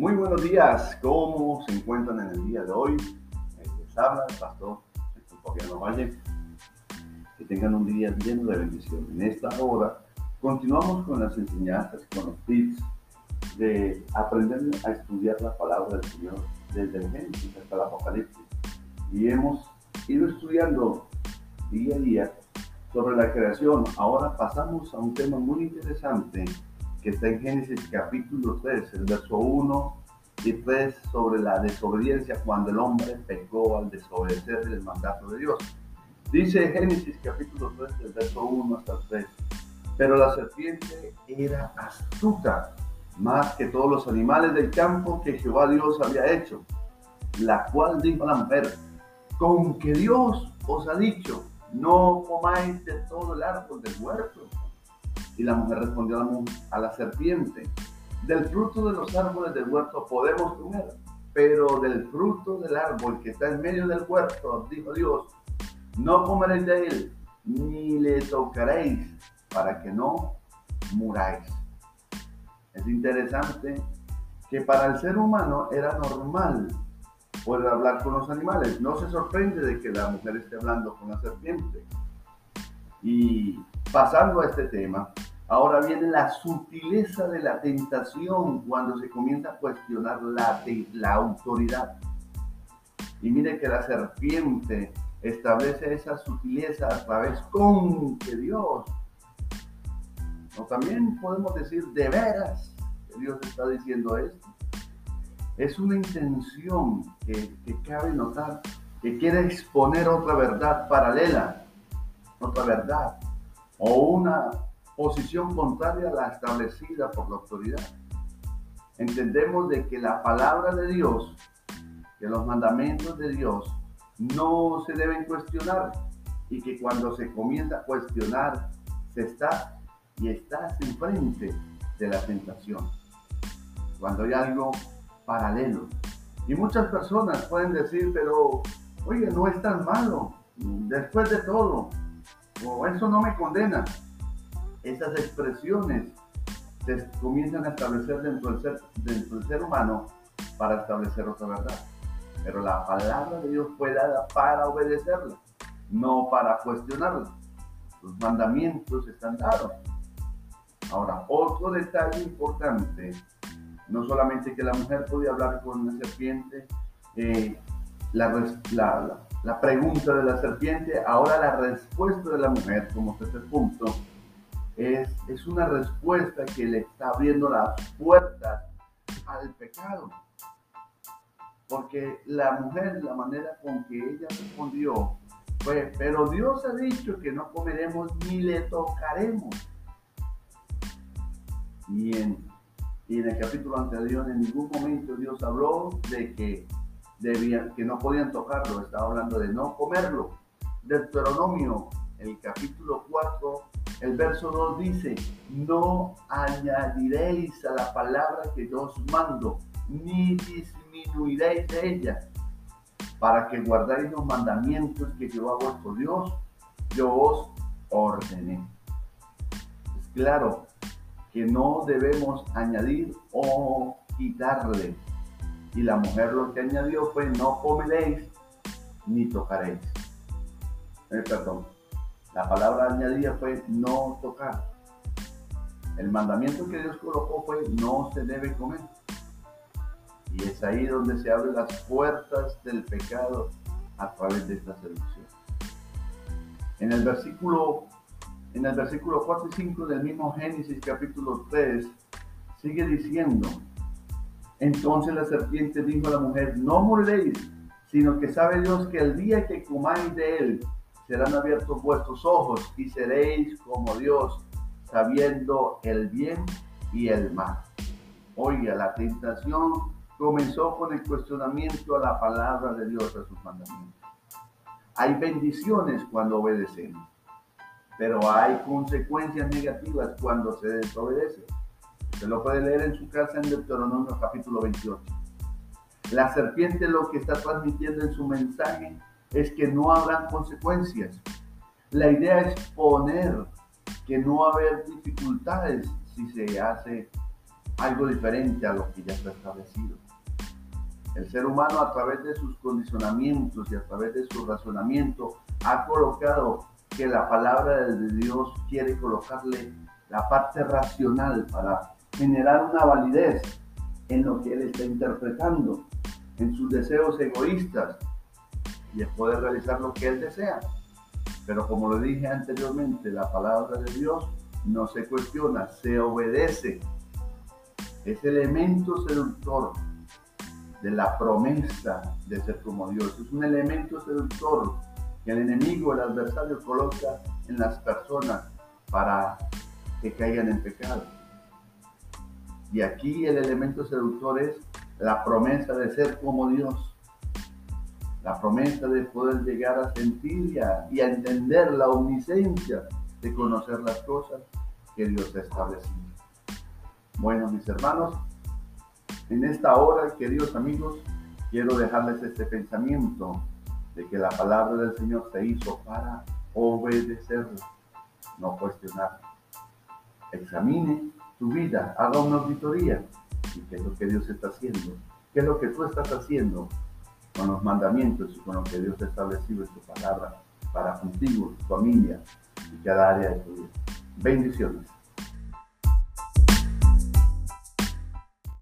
Muy buenos días, ¿cómo se encuentran en el día de hoy? Les habla el pastor Fabiano Valle. Que tengan un día lleno de bendición. En esta hora continuamos con las enseñanzas, con los tips de aprender a estudiar la palabra del Señor desde el Génesis hasta el Apocalipsis. Y hemos ido estudiando día a día sobre la creación. Ahora pasamos a un tema muy interesante que está en Génesis capítulo 3, el verso 1 y 3 sobre la desobediencia cuando el hombre pecó al desobedecer el mandato de Dios. Dice Génesis capítulo 3, el verso 1 hasta el 3. Pero la serpiente era astuta más que todos los animales del campo que Jehová Dios había hecho, la cual dijo a la mujer, con que Dios os ha dicho, no comáis de todo el árbol del huerto. Y la mujer respondió a la serpiente, del fruto de los árboles del huerto podemos comer, pero del fruto del árbol que está en medio del huerto, dijo Dios, no comeréis de él, ni le tocaréis, para que no muráis. Es interesante que para el ser humano era normal poder hablar con los animales. No se sorprende de que la mujer esté hablando con la serpiente. Y pasando a este tema, ahora viene la sutileza de la tentación cuando se comienza a cuestionar la, la autoridad. Y mire que la serpiente establece esa sutileza a través con que Dios. O también podemos decir de veras que Dios está diciendo esto es una intención que, cabe notar, que quiere exponer otra verdad paralela, otra verdad, o una posición contraria a la establecida por la autoridad. Entendemos de que la palabra de Dios, que los mandamientos de Dios no se deben cuestionar y que cuando se comienza a cuestionar, se está y estás enfrente de la tentación. Cuando hay algo paralelo. Y muchas personas pueden decir, pero, oye, no es tan malo, después de todo, o eso no me condena. Esas expresiones se comienzan a establecer dentro del, ser, del ser humano para establecer otra verdad. Pero la palabra de Dios fue dada para obedecerla, no para cuestionarla. Los mandamientos están dados. Ahora, otro detalle importante no solamente que la mujer podía hablar con una serpiente, eh, la, la, pregunta de la serpiente, ahora la respuesta de la mujer, como tercer punto, es, es una respuesta que le está abriendo las puertas al pecado. Porque la mujer, la manera con que ella respondió fue, pero Dios ha dicho que no comeremos ni le tocaremos. Y en y en el capítulo anterior en ningún momento Dios habló de que debían, que no podían tocarlo, estaba hablando de no comerlo. Deuteronomio, el capítulo 4, el verso 2 dice, no añadiréis a la palabra que yo os mando, ni disminuiréis de ella, para que guardáis los mandamientos que yo a vuestro Dios, yo os ordené. Es claro, que no debemos añadir o quitarle. Y la mujer lo que añadió fue, no comeréis ni tocaréis. Eh, perdón, la palabra añadida fue no tocar. El mandamiento que Dios colocó fue no se debe comer. Y es ahí donde se abren las puertas del pecado a través de esta seducción. En el versículo en el versículo 4 y 5 del mismo Génesis capítulo 3, sigue diciendo, entonces la serpiente dijo a la mujer, no moriréis, sino que sabe Dios que el día que comáis de él, serán abiertos vuestros ojos y seréis como Dios, sabiendo el bien y el mal. Oiga, la tentación comenzó con el cuestionamiento a la palabra de Dios, a sus mandamientos. Hay bendiciones cuando obedecemos pero hay consecuencias negativas cuando se desobedece. Se lo puede leer en su casa en Deuteronomio capítulo 28. La serpiente lo que está transmitiendo en su mensaje es que no habrán consecuencias. La idea es poner que no va haber dificultades si se hace algo diferente a lo que ya está establecido. El ser humano a través de sus condicionamientos y a través de su razonamiento ha colocado que la palabra de Dios quiere colocarle la parte racional para generar una validez en lo que él está interpretando, en sus deseos egoístas y el poder realizar lo que él desea. Pero como lo dije anteriormente, la palabra de Dios no se cuestiona, se obedece. Es elemento seductor de la promesa de ser como Dios. Es un elemento seductor que el enemigo, el adversario coloca en las personas para que caigan en pecado. Y aquí el elemento seductor es la promesa de ser como Dios. La promesa de poder llegar a sentir y a, entender la omnisciencia de conocer las cosas que Dios ha establecido. Bueno, mis hermanos, en esta hora, queridos amigos, quiero dejarles este pensamiento de que la palabra del Señor se hizo para obedecerla, no cuestionarla. Examine tu vida, haga una auditoría y qué es lo que Dios está haciendo, qué es lo que tú estás haciendo con los mandamientos y con lo que Dios ha establecido en su palabra para contigo, tu familia y cada área de tu vida. Bendiciones.